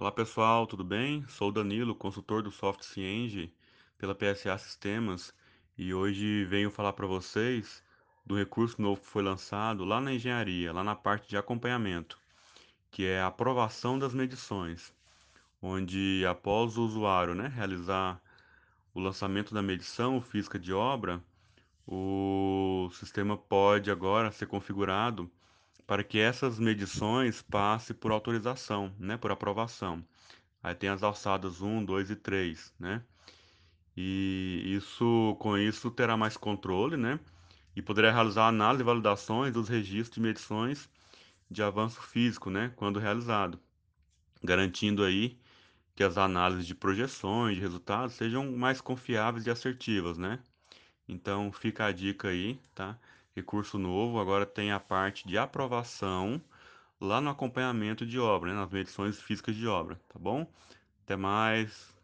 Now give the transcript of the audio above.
Olá pessoal, tudo bem? Sou o Danilo, consultor do Soft Cienge pela PSA Sistemas e hoje venho falar para vocês do recurso novo que foi lançado lá na engenharia, lá na parte de acompanhamento, que é a aprovação das medições, onde após o usuário, né, realizar o lançamento da medição física de obra, o sistema pode agora ser configurado para que essas medições passem por autorização, né, por aprovação. Aí tem as alçadas um, 2 e 3, né? E isso, com isso, terá mais controle, né? E poderá realizar análise e validações dos registros de medições de avanço físico, né? Quando realizado, garantindo aí que as análises de projeções, de resultados, sejam mais confiáveis e assertivas, né? Então fica a dica aí, tá? Recurso novo, agora tem a parte de aprovação lá no acompanhamento de obra, né? nas medições físicas de obra, tá bom? Até mais.